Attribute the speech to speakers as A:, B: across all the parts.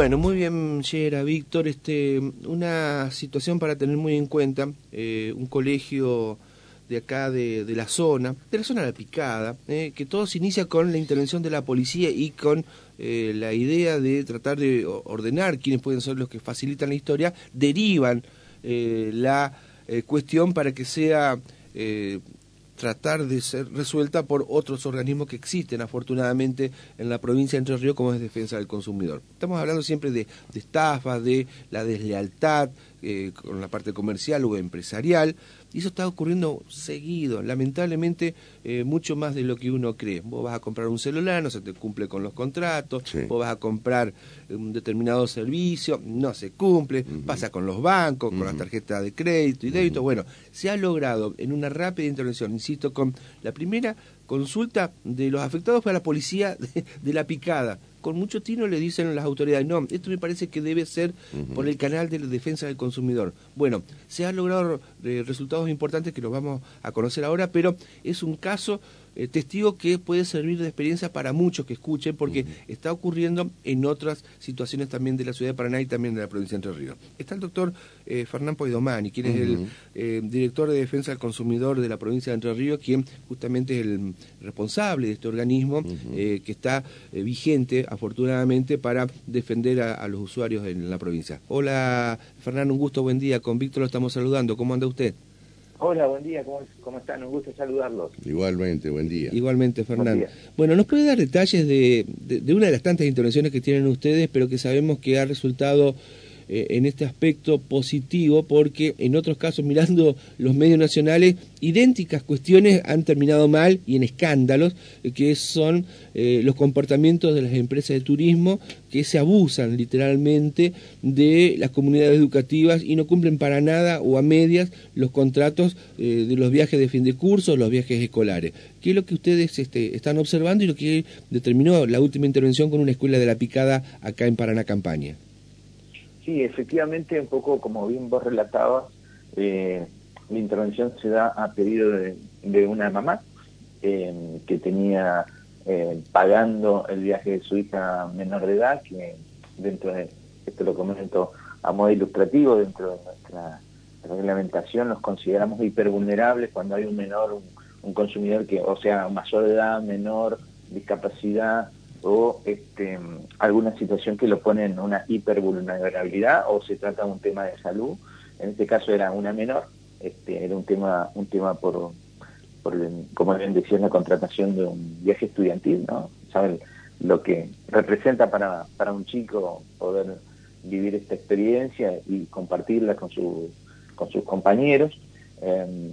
A: Bueno, muy bien, Yera, Víctor. Este, una situación para tener muy en cuenta, eh, un colegio de acá de, la zona, de la zona de la picada, eh, que todo se inicia con la intervención de la policía y con eh, la idea de tratar de ordenar quiénes pueden ser los que facilitan la historia, derivan la cuestión para que sea tratar de ser resuelta por otros organismos que existen afortunadamente en la provincia de Entre Ríos como es Defensa del Consumidor. Estamos hablando siempre de, de estafas, de la deslealtad eh, con la parte comercial o empresarial, y eso está ocurriendo seguido, lamentablemente eh, mucho más de lo que uno cree. Vos vas a comprar un celular, no se te cumple con los contratos, vos vas a comprar un determinado servicio, no se cumple, pasa con los bancos, con las tarjetas de crédito y débito. Bueno, se ha logrado en una rápida intervención, insisto, con la primera consulta de los afectados fue a la policía de la picada con mucho tino le dicen las autoridades, no, esto me parece que debe ser por el canal de la defensa del consumidor. Bueno, se han logrado eh, resultados importantes que los vamos a conocer ahora, pero es un caso eh, testigo que puede servir de experiencia para muchos que escuchen, porque está ocurriendo en otras situaciones también de la ciudad de Paraná y también de la provincia de Entre Ríos. Está el doctor eh, Fernán Poidomani, quien es el eh, director de defensa del consumidor de la provincia de Entre Ríos, quien justamente es el responsable de este organismo que está vigente, afortunadamente, para defender a, a, los usuarios en la provincia. Hola, Fernán, un gusto, buen día. Con Víctor lo estamos saludando. ¿Cómo anda usted?
B: Hola, buen día, ¿cómo, están? Un gusto saludarlos.
C: Igualmente, buen día.
A: Igualmente, Fernando. Bueno, ¿nos puede dar detalles de, de, una de las tantas intervenciones que tienen ustedes, pero que sabemos que ha resultado eh, en este aspecto positivo porque en otros casos mirando los medios nacionales idénticas cuestiones han terminado mal y en escándalos eh, que son eh, los comportamientos de las empresas de turismo que se abusan literalmente de las comunidades educativas y no cumplen para nada o a medias los contratos de los viajes de fin de curso, los viajes escolares. ¿Qué es lo que ustedes este, están observando y lo que determinó la última intervención con una escuela de la picada acá en Paraná Campaña?
B: Sí, efectivamente, un poco como bien vos relatabas, eh, la intervención se da a pedido de, una mamá eh, que tenía eh, pagando el viaje de su hija menor de edad, que dentro de, esto lo comento a modo ilustrativo, dentro de nuestra reglamentación los consideramos hipervulnerables cuando hay un menor, un, un consumidor que, o sea, mayor de edad, menor, discapacidad, o este, alguna situación que lo pone en una hipervulnerabilidad o se trata de un tema de salud. En este caso era una menor, este, era un tema, un tema por, por como bien decía, la contratación de un viaje estudiantil, ¿no? Saben lo que representa para, para un chico poder vivir esta experiencia y compartirla con, su, con sus compañeros. Em,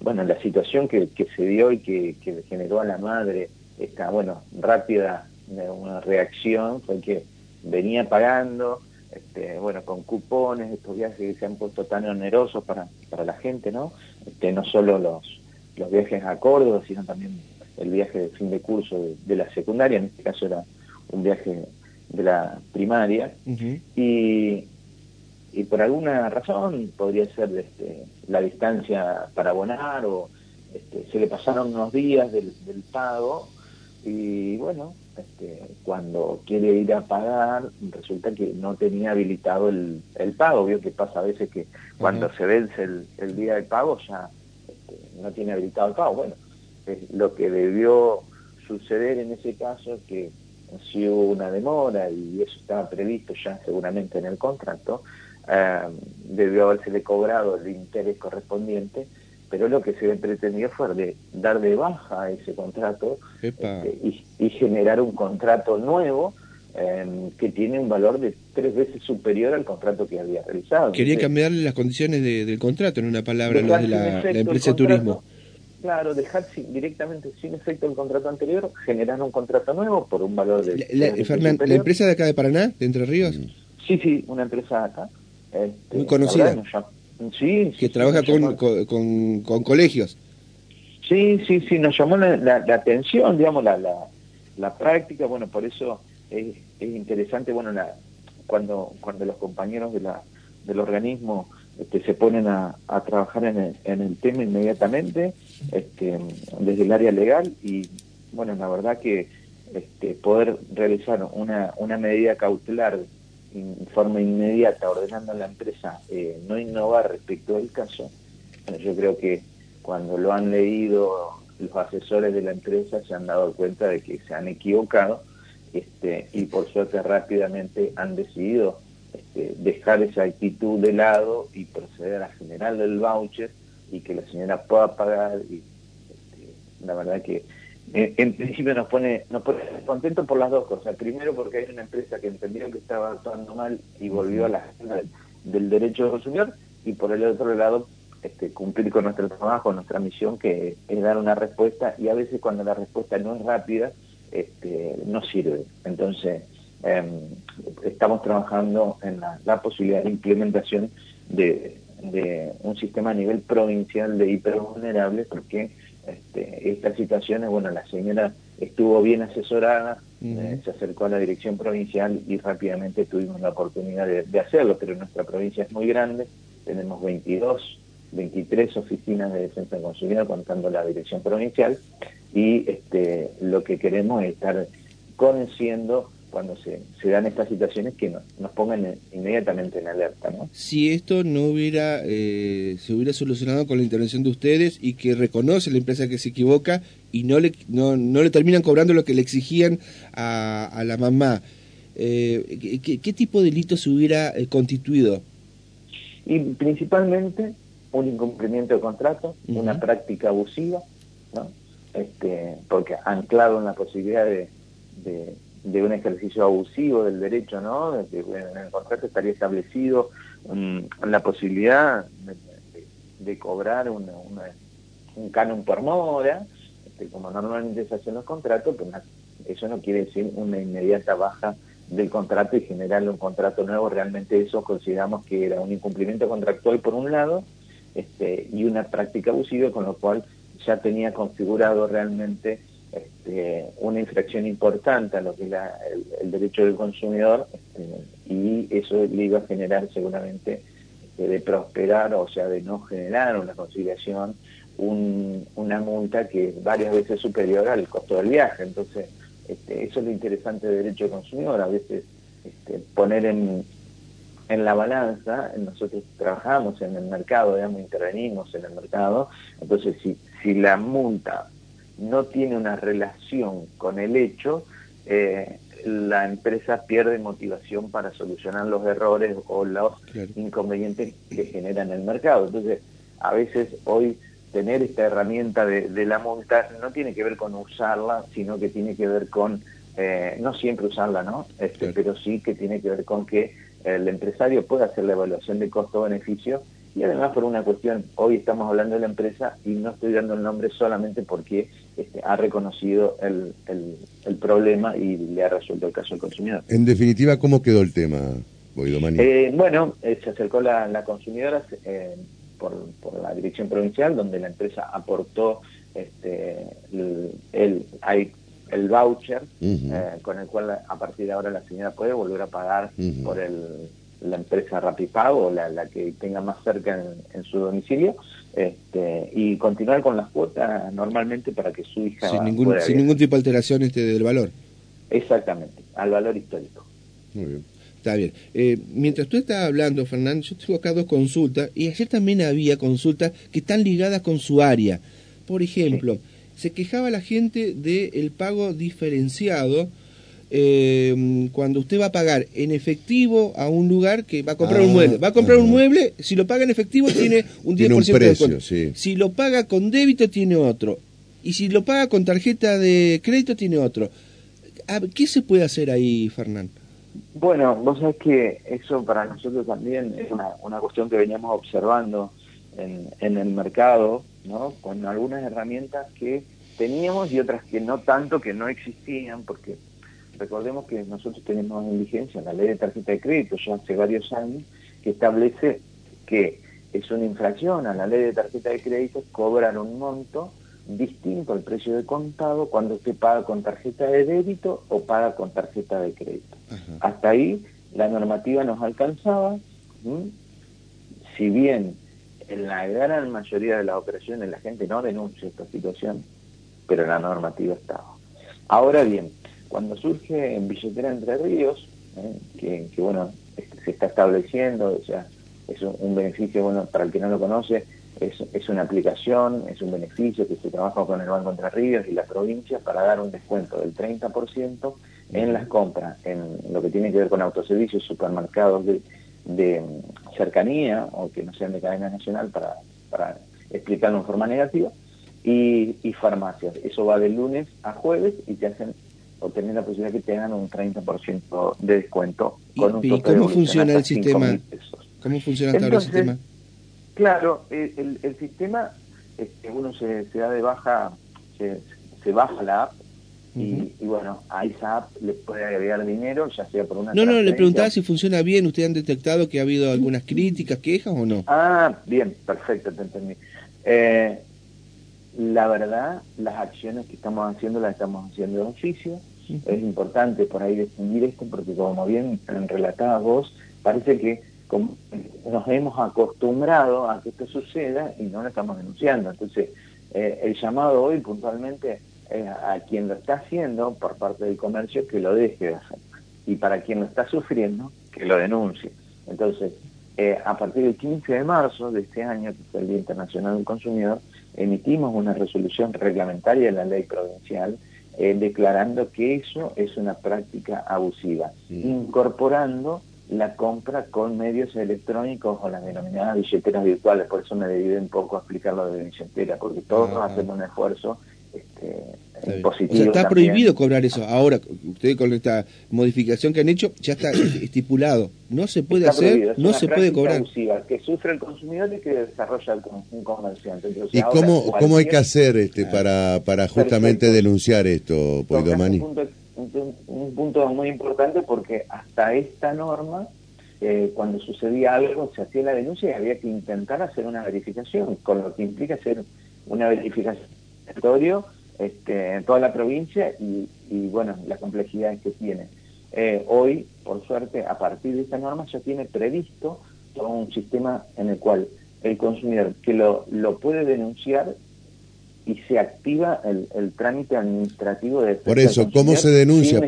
B: bueno, la situación que, que se dio y que, que generó a la madre esta, bueno, rápida una reacción fue que venía pagando, este, bueno, con cupones, estos viajes que se han puesto tan onerosos para, para la gente, ¿no? Este, no solo los, los viajes a Córdoba, sino también el viaje de fin de curso de, la secundaria, en este caso era un viaje de la primaria, y, y por alguna razón, podría ser este, la distancia para abonar, o este, se le pasaron unos días del, del pago, y bueno, este, cuando quiere ir a pagar, resulta que no tenía habilitado el, el pago. Vio que pasa a veces que cuando se vence el, día del pago ya este, no tiene habilitado el pago. Bueno, lo que debió suceder en ese caso es que si hubo una demora y eso estaba previsto ya seguramente en el contrato, eh, debió haberse cobrado el interés correspondiente pero lo que se pretendió fue de dar de baja ese contrato este, y, generar un contrato nuevo em, que tiene un valor de tres veces superior al contrato que había realizado.
A: Quería cambiarle las condiciones del contrato, en una palabra, los de la, empresa de turismo.
B: Claro, dejar directamente sin efecto el contrato anterior, generar un contrato nuevo por un valor de...
A: La, ¿la empresa de acá de Paraná, de Entre Ríos?
B: Sí, sí, una empresa acá.
A: Este, Muy conocida.
B: Sí,
A: que trabaja con, con, colegios.
B: Sí, sí, sí, nos llamó la, atención, digamos, la, la, práctica, bueno, por eso es, interesante, bueno, la, cuando, cuando los compañeros de la, del organismo este, se ponen a, a trabajar en el, en el, tema inmediatamente, este, desde el área legal, y bueno, la verdad que este, poder realizar una, una medida cautelar en forma inmediata ordenando a la empresa eh, no innovar respecto del caso, yo creo que cuando lo han leído los asesores de la empresa se han dado cuenta de que se han equivocado este, y por suerte rápidamente han decidido este, dejar esa actitud de lado y proceder a generar el voucher y que la señora pueda pagar y este, la verdad que en, principio nos pone nos pone contentos por las dos cosas primero porque hay una empresa que entendió que estaba actuando mal y volvió a la agenda del, derecho del consumidor y por el otro lado este, cumplir con nuestro trabajo, nuestra misión, que es dar una respuesta, y a veces cuando la respuesta no es rápida, este, no sirve. Entonces, em, estamos trabajando en la, posibilidad de implementación de, un sistema a nivel provincial de hipervulnerables, porque este, estas situaciones, bueno, la señora estuvo bien asesorada, eh, se acercó a la dirección provincial y rápidamente tuvimos la oportunidad de, de, hacerlo, pero nuestra provincia es muy grande, tenemos 22, 23 oficinas de defensa del consumidor contando la dirección provincial y este, lo que queremos es estar conociendo cuando se, dan estas situaciones que nos, nos pongan inmediatamente en alerta. ¿no?
A: Si esto no hubiera eh, se hubiera solucionado con la intervención de ustedes y que reconoce la empresa que se equivoca y no le, no, no le terminan cobrando lo que le exigían a, a la mamá, eh, ¿qué, tipo de delito se hubiera eh, constituido?
B: Y principalmente un incumplimiento de contrato, una práctica abusiva, ¿no? este, porque anclado en la posibilidad de, de, un ejercicio abusivo del derecho, ¿no? en el contrato estaría establecido um, la posibilidad de, cobrar una, un canon por mora, este, como normalmente se hacen los contratos, pero eso no quiere decir una inmediata baja del contrato y generarle un contrato nuevo, realmente eso consideramos que era un incumplimiento contractual por un lado este, y una práctica abusiva, con lo cual ya tenía configurado realmente este, una infracción importante a lo que es el, derecho del consumidor este, y eso le iba a generar seguramente este, de prosperar, o sea, de no generar una conciliación, una multa que es varias veces superior al costo del viaje. Entonces, este, eso es lo interesante del derecho del consumidor, a veces poner en, en la balanza, nosotros trabajamos en el mercado, digamos, intervenimos en el mercado, entonces si, si la multa no tiene una relación con el hecho, eh, la empresa pierde motivación para solucionar los errores o los inconvenientes que generan el mercado. Entonces, a veces hoy tener esta herramienta de, la multa no tiene que ver con usarla, sino que tiene que ver con, eh, no siempre usarla, ¿no? Este, Pero sí que tiene que ver con que el empresario puede hacer la evaluación de costo-beneficio y además por una cuestión, hoy estamos hablando de la empresa y no estoy dando el nombre solamente porque este, ha reconocido el, el, problema y le ha resuelto el caso al consumidor.
C: En definitiva, ¿cómo quedó el tema,
B: eh, bueno, eh, se acercó la, la consumidora eh, por, por, la dirección provincial, donde la empresa aportó este, el, el, el voucher eh, con el cual a partir de ahora la señora puede volver a pagar por el, la empresa Rapipago, la, la que tenga más cerca en, su domicilio, este, y continuar con las cuotas normalmente para que su hija...
A: Sin, ningún, sin ningún tipo de alteración este del valor.
B: Exactamente, al valor histórico.
A: Muy bien. Está bien. Eh, mientras tú estás hablando, Fernando, yo tengo acá dos consultas, y ayer también había consultas que están ligadas con su área. Por ejemplo, se quejaba la gente del pago diferenciado eh, cuando usted va a pagar en efectivo a un lugar que va a comprar un ah, mueble. Va a comprar un mueble, si lo paga en efectivo tiene un 10% de descuento. Si lo paga con débito tiene otro. Y si lo paga con tarjeta de crédito tiene otro. ¿Qué se puede hacer ahí, Fernán?
B: Bueno, vos sabés que eso para nosotros también es una, una cuestión que veníamos observando en, en el mercado ¿no? con algunas herramientas que teníamos y otras que no tanto, que no existían, porque recordemos que nosotros tenemos en vigencia la ley de tarjeta de crédito ya hace varios años, que establece que es una infracción a la ley de tarjeta de crédito cobrar un monto distinto al precio de contado cuando usted paga con tarjeta de débito o paga con tarjeta de crédito. Hasta ahí la normativa nos alcanzaba, si bien en la gran mayoría de las operaciones la gente no denuncia esta situación, pero la normativa estaba. Ahora bien, cuando surge en Billetera Entre Ríos, que, bueno, se está estableciendo, o sea, es un, beneficio, bueno, para el que no lo conoce, es, una aplicación, es un beneficio que se trabaja con el Banco Entre Ríos y la provincia para dar un descuento del 30% en las compras, en lo que tiene que ver con autoservicios, supermercados de, de cercanía o que no sean de cadena nacional para, para explicarlo en forma negativa, y, y farmacias. Eso va de lunes a jueves y te hacen o tener la posibilidad que tengan un 30% de descuento
A: con un tope cómo funciona el sistema? ¿Cómo funciona el sistema?
B: Claro, el, el, sistema, este, uno se, se, da de baja, se, se baja la app y, y, bueno, a esa app le puede agregar dinero, ya sea por una...
A: No, no, le preguntaba si funciona bien. ¿Ustedes han detectado que ha habido algunas críticas, quejas o no?
B: Ah, bien, perfecto, te entendí. Eh, la verdad, las acciones que estamos haciendo las estamos haciendo de oficio. Es importante por ahí distinguir esto porque como bien relatabas vos, parece que nos hemos acostumbrado a que esto suceda y no lo estamos denunciando. Entonces, eh, el llamado hoy puntualmente es a quien lo está haciendo por parte del comercio que lo deje de hacer. Y para quien lo está sufriendo, que lo denuncie. Entonces, eh, a partir del 15 de marzo de este año, que es el Día Internacional del Consumidor, emitimos una resolución reglamentaria de la ley provincial eh, declarando que eso es una práctica abusiva, incorporando la compra con medios electrónicos o las denominadas billeteras virtuales. Por eso me debido un poco a explicar lo de billetera, porque todos hacemos un esfuerzo este, positivo.
A: está prohibido cobrar eso. Ahora, ustedes con esta modificación que han hecho, ya está estipulado. No se puede hacer, no se puede cobrar.
B: Abusiva, que sufre el consumidor y que desarrolla un comerciante.
C: ¿Y cómo, cómo hay que hacer este ah. para, para justamente denunciar esto, Poidomani?
B: un punto muy importante porque hasta esta norma, eh, cuando sucedía algo, se hacía la denuncia y había que intentar hacer una verificación, con lo que implica hacer una verificación este, en toda la provincia y, bueno, las complejidades que tiene. Eh, hoy, por suerte, a partir de esta norma ya tiene previsto todo un sistema en el cual el consumidor que lo, lo puede denunciar y se activa el, trámite administrativo de
C: Por eso, ¿cómo se denuncia?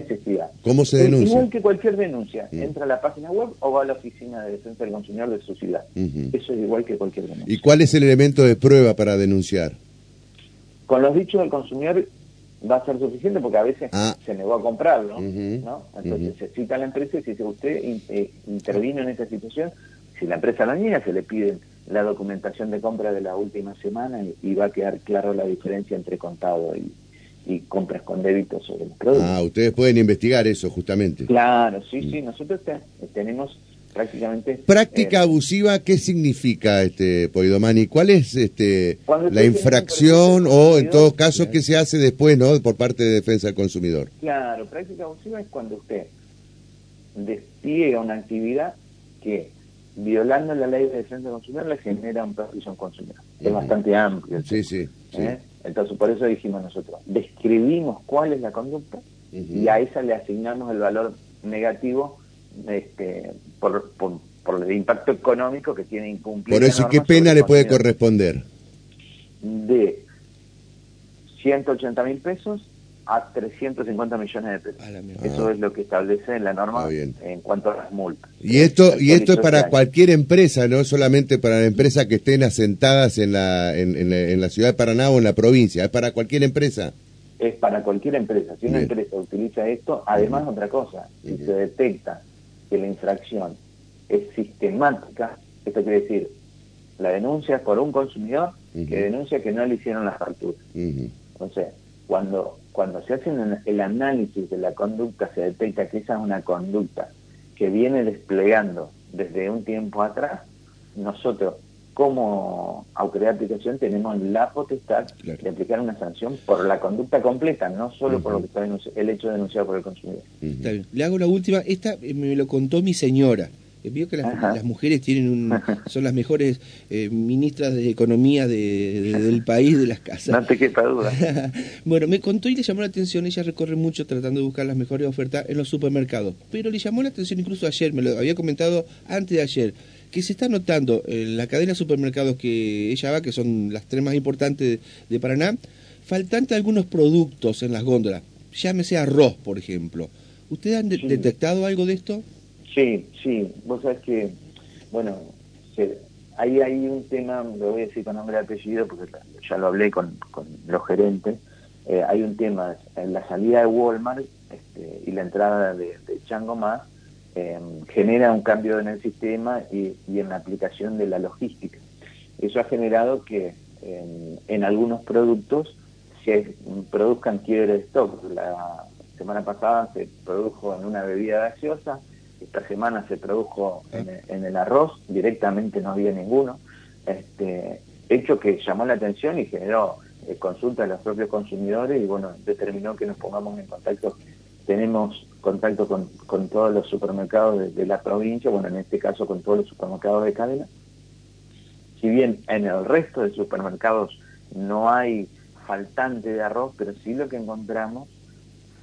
C: ¿Cómo se denuncia?
B: Igual que cualquier denuncia, mm. entra a la página web o va a la oficina de defensa del consumidor de su ciudad. Eso es igual que cualquier denuncia.
C: ¿Y cuál es el elemento de prueba para denunciar?
B: Con los dichos del consumidor va a ser suficiente porque a veces ah. se negó a comprarlo, ¿no? Entonces se cita a la empresa y si usted eh, intervino en esta situación, si la empresa la niega, se le pide la documentación de compra de la última semana y, va a quedar claro la diferencia entre contado y, compras con débito sobre los productos.
C: Ah, ustedes pueden investigar eso justamente.
B: Claro, sí, sí, nosotros tenemos prácticamente...
C: Práctica eh, abusiva, ¿qué significa, este Poidomani? ¿Cuál es este la infracción o, en todo caso, qué se hace después, no, por parte de Defensa del Consumidor?
B: Claro, práctica abusiva es cuando usted despliega una actividad que violando la ley de defensa del consumidor le genera un perjuicio al consumidor. Es bastante amplio.
C: Sí, sí,
B: ¿eh? Entonces, por eso dijimos nosotros, describimos cuál es la conducta y a esa le asignamos el valor negativo este, por, por, el impacto económico que tiene incumplir.
C: Por eso, ¿qué pena le puede corresponder?
B: De 180 mil pesos a 350 millones de pesos. Eso es lo que establece en la norma en cuanto a las multas.
C: Y esto y esto es para cualquier empresa, no solamente para la empresa que estén asentadas en la, en, la, ciudad de Paraná o en la provincia, es para cualquier empresa.
B: Es para cualquier empresa. Si una empresa utiliza esto, además otra cosa, si se detecta que la infracción es sistemática, esto quiere decir, la denuncia es por un consumidor que denuncia que no le hicieron la factura. Entonces, cuando cuando se hace el análisis de la conducta, se detecta que esa es una conducta que viene desplegando desde un tiempo atrás, nosotros como autoridad de aplicación tenemos la potestad de aplicar una sanción por la conducta completa, no solo por lo que está el hecho denunciado por el consumidor.
A: Le hago la última, esta eh, me lo contó mi señora. Eh, vio que las, mujeres tienen un, son las mejores eh, ministras de economía del país, de las casas.
B: No te quepa duda.
A: bueno, me contó y le llamó la atención, ella recorre mucho tratando de buscar las mejores ofertas en los supermercados, pero le llamó la atención incluso ayer, me lo había comentado antes de ayer, que se está notando en la cadena de supermercados que ella va, que son las tres más importantes de, Paraná, faltante algunos productos en las góndolas, llámese arroz, por ejemplo ¿Ustedes han detectado algo de esto?
B: Sí, sí. Vos sabés que, bueno, ahí hay un tema, lo voy a decir con nombre y apellido porque ya lo hablé con, los gerentes. Eh, hay un tema en la salida de Walmart este, y la entrada de, de Chango Más em, genera un cambio en el sistema y, en la aplicación de la logística. Eso ha generado que em, en algunos productos se produzcan quiebre de stock. La semana pasada se produjo en una bebida gaseosa, esta semana se produjo en, el arroz, directamente no había ninguno, este, hecho que llamó la atención y generó eh, consulta a los propios consumidores y bueno, determinó que nos pongamos en contacto, tenemos contacto con, todos los supermercados de, la provincia, bueno, en este caso con todos los supermercados de cadena. Si bien en el resto de supermercados no hay faltante de arroz, pero sí lo que encontramos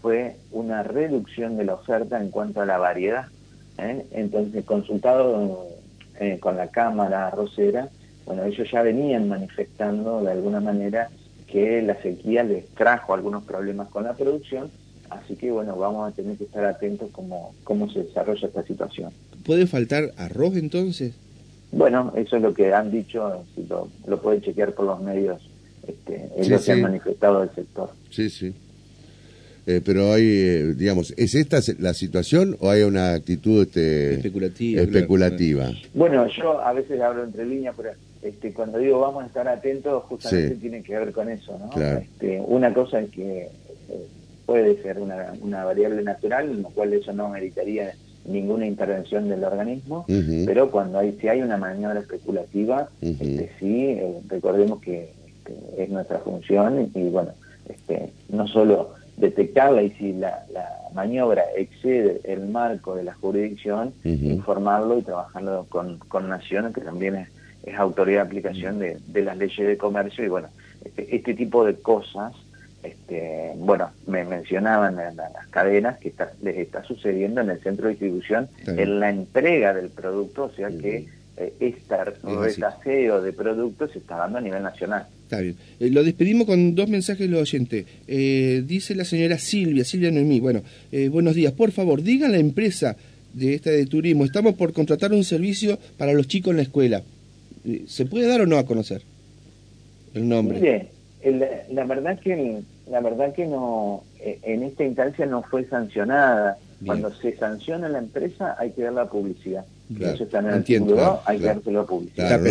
B: fue una reducción de la oferta en cuanto a la variedad. ¿eh? Entonces, consultado eh, con la Cámara Arrocera, bueno, ellos ya venían manifestando de alguna manera que la sequía les trajo algunos problemas con la producción, así que bueno, vamos a tener que estar atentos cómo, cómo se desarrolla esta situación.
A: ¿Puede faltar arroz entonces?
B: Bueno, eso es lo que han dicho, si lo, lo pueden chequear por los medios, este, ellos se han manifestado del sector.
C: Sí, sí. Eh, pero hay, eh, digamos, ¿es esta la situación o hay una actitud este, especulativa?
B: Bueno, yo a veces hablo entre líneas, pero este, cuando digo vamos a estar atentos, justamente tiene que ver con eso, ¿no? Este, una cosa es que eh, puede ser una, una variable natural, en lo cual eso no meritaría ninguna intervención del organismo, pero cuando hay si hay una maniobra especulativa, este, sí, recordemos que este, es nuestra función y, bueno, este, no solo detectarla y si la, maniobra excede el marco de la jurisdicción, informarlo y trabajarlo con, con Naciones, que también es, autoridad de aplicación de, las leyes de comercio. Y bueno, este, este tipo de cosas, este, bueno, me mencionaban en, las cadenas que les está sucediendo en el centro de distribución en la entrega del producto, o sea que eh, este retaseo de productos se está dando a nivel nacional.
A: Está bien. Eh, lo despedimos con dos mensajes de los oyentes. Eh, dice la señora Silvia, Silvia Noemí, bueno, eh, buenos días, por favor, diga a la empresa de esta de turismo, estamos por contratar un servicio para los chicos en la escuela. ¿Se puede dar o no a conocer el nombre?
B: La verdad que la verdad que no en esta instancia no fue sancionada. Cuando se sanciona la empresa hay que dar la publicidad. Eso está en el entiendo, hay que dárselo a publicidad.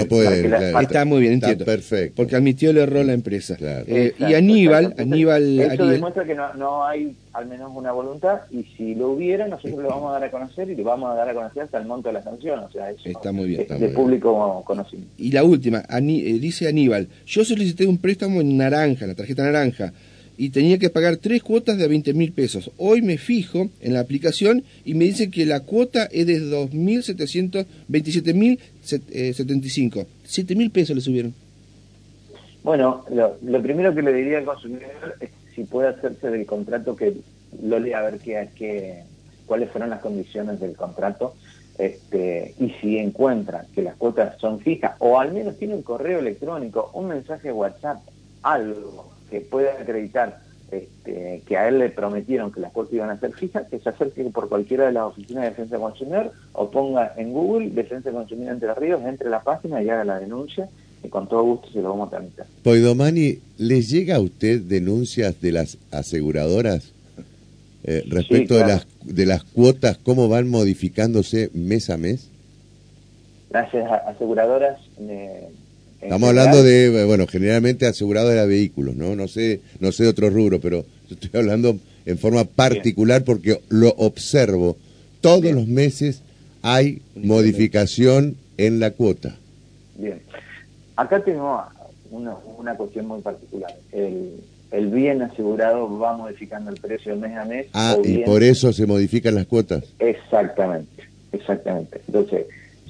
A: está, muy bien, entiendo. perfecto. Porque admitió el error la empresa. Eh, y Aníbal, Aníbal
B: Eso demuestra que no, no, hay al menos una voluntad y si lo hubiera nosotros lo vamos a dar a conocer y lo vamos a dar a conocer hasta el monto de la sanción. O sea, eso
A: está muy bien.
B: Es de público conocimiento.
A: Y la última, eh, dice Aníbal, yo solicité un préstamo en naranja, la tarjeta naranja y tenía que pagar tres cuotas de 20 mil pesos. Hoy me fijo en la aplicación y me dice que la cuota es de 2.727.075. 7 mil pesos le subieron.
B: Bueno, lo, primero que le diría al consumidor es si puede hacerse del contrato que lo lea a ver qué, qué, cuáles fueron las condiciones del contrato este, y si encuentra que las cuotas son fijas o al menos tiene un correo electrónico, un mensaje WhatsApp, algo que pueda acreditar este, que a él le prometieron que las cuotas iban a ser fijas, que se acerque por cualquiera de las oficinas de defensa del consumidor o ponga en Google Defensa del Consumidor Entre Ríos, entre la página y haga la denuncia y con todo gusto se lo vamos a tramitar.
C: Poidomani, ¿les llega a usted denuncias de las aseguradoras eh, respecto de, las, de las cuotas, cómo van modificándose mes a mes?
B: Las aseguradoras... Eh,
C: Estamos hablando de, bueno, generalmente asegurado de vehículos, ¿no? No sé, no sé de otro rubro, pero estoy hablando en forma particular porque lo observo. Todos los meses hay modificación en la cuota.
B: Bien. Acá tengo una, una cuestión muy particular. El, el bien asegurado va modificando el precio mes a mes.
C: Ah, y por eso se modifican las cuotas.
B: Exactamente, exactamente. Entonces,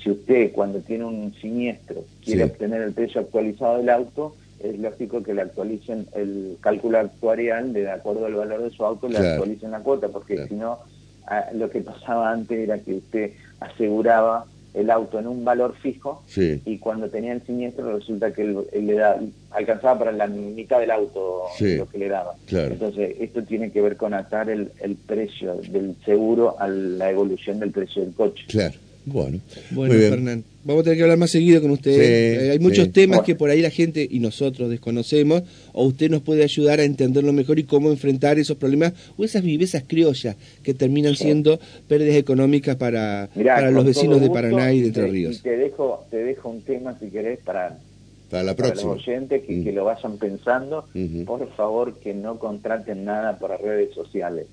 B: si usted cuando tiene un siniestro quiere obtener el precio actualizado del auto, es lógico que le actualicen el cálculo actuarial de acuerdo al valor de su auto, le actualicen la cuota, porque si no, lo que pasaba antes era que usted aseguraba el auto en un valor fijo
C: Sí.
B: y cuando tenía el siniestro resulta que él, él le da, alcanzaba para la mitad del auto
C: Sí.
B: lo que le daba.
C: Claro.
B: Entonces, esto tiene que ver con atar el, el precio del seguro a la evolución del precio del coche.
C: Claro. Bueno.
A: Bueno,
C: Muy bien.
A: Fernán, vamos a tener que hablar más seguido con usted.
C: Sí,
A: Eh, hay muchos
C: sí.
A: temas que por ahí la gente y nosotros desconocemos, o usted nos puede ayudar a entenderlo mejor y cómo enfrentar esos problemas o esas vivezas criollas que terminan
B: Sí.
A: siendo pérdidas económicas para,
B: Mirá,
A: para los vecinos de Paraná y de Entre Ríos.
B: Y te dejo, te dejo un tema, si querés, para,
C: Para la
B: para
C: próxima.
B: los oyentes que,
C: Mm.
B: que lo vayan pensando. Por favor, que no contraten nada por redes sociales.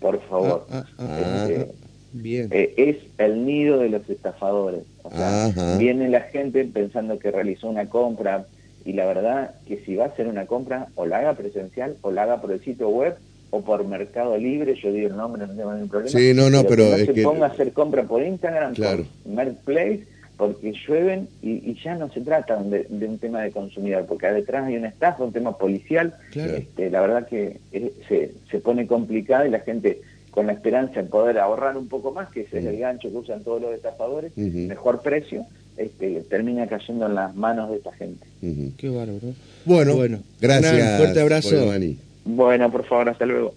B: Por favor.
A: Ah, ah, ah,
B: Este,
A: ah, Bien.
B: eh, es el nido de los estafadores. O sea, viene la gente pensando que realizó una compra y la verdad que si va a hacer una compra o la haga presencial o la haga por el sitio web o por Mercado Libre, yo digo el nombre, no tengo ningún problema.
C: Sí, no, no, pero
B: que no
C: es
B: se
C: que-
B: ponga a hacer compra por Instagram,
C: Claro.
B: por Marketplace, porque llueven y, y ya no se trata de, de un tema de consumidor, porque detrás hay una estafa, un tema policial.
A: Claro.
B: Este, la verdad que eh, se, se pone complicada y la gente con la esperanza de poder ahorrar un poco más, que ese es el gancho que usan todos los estafadores, mejor precio, este, termina cayendo en las manos de esta gente.
A: Qué bárbaro.
C: Bueno,
A: Bueno,
C: gracias.
A: Hernán, fuerte abrazo.
C: Giovanni.
B: Bueno, por favor, hasta luego.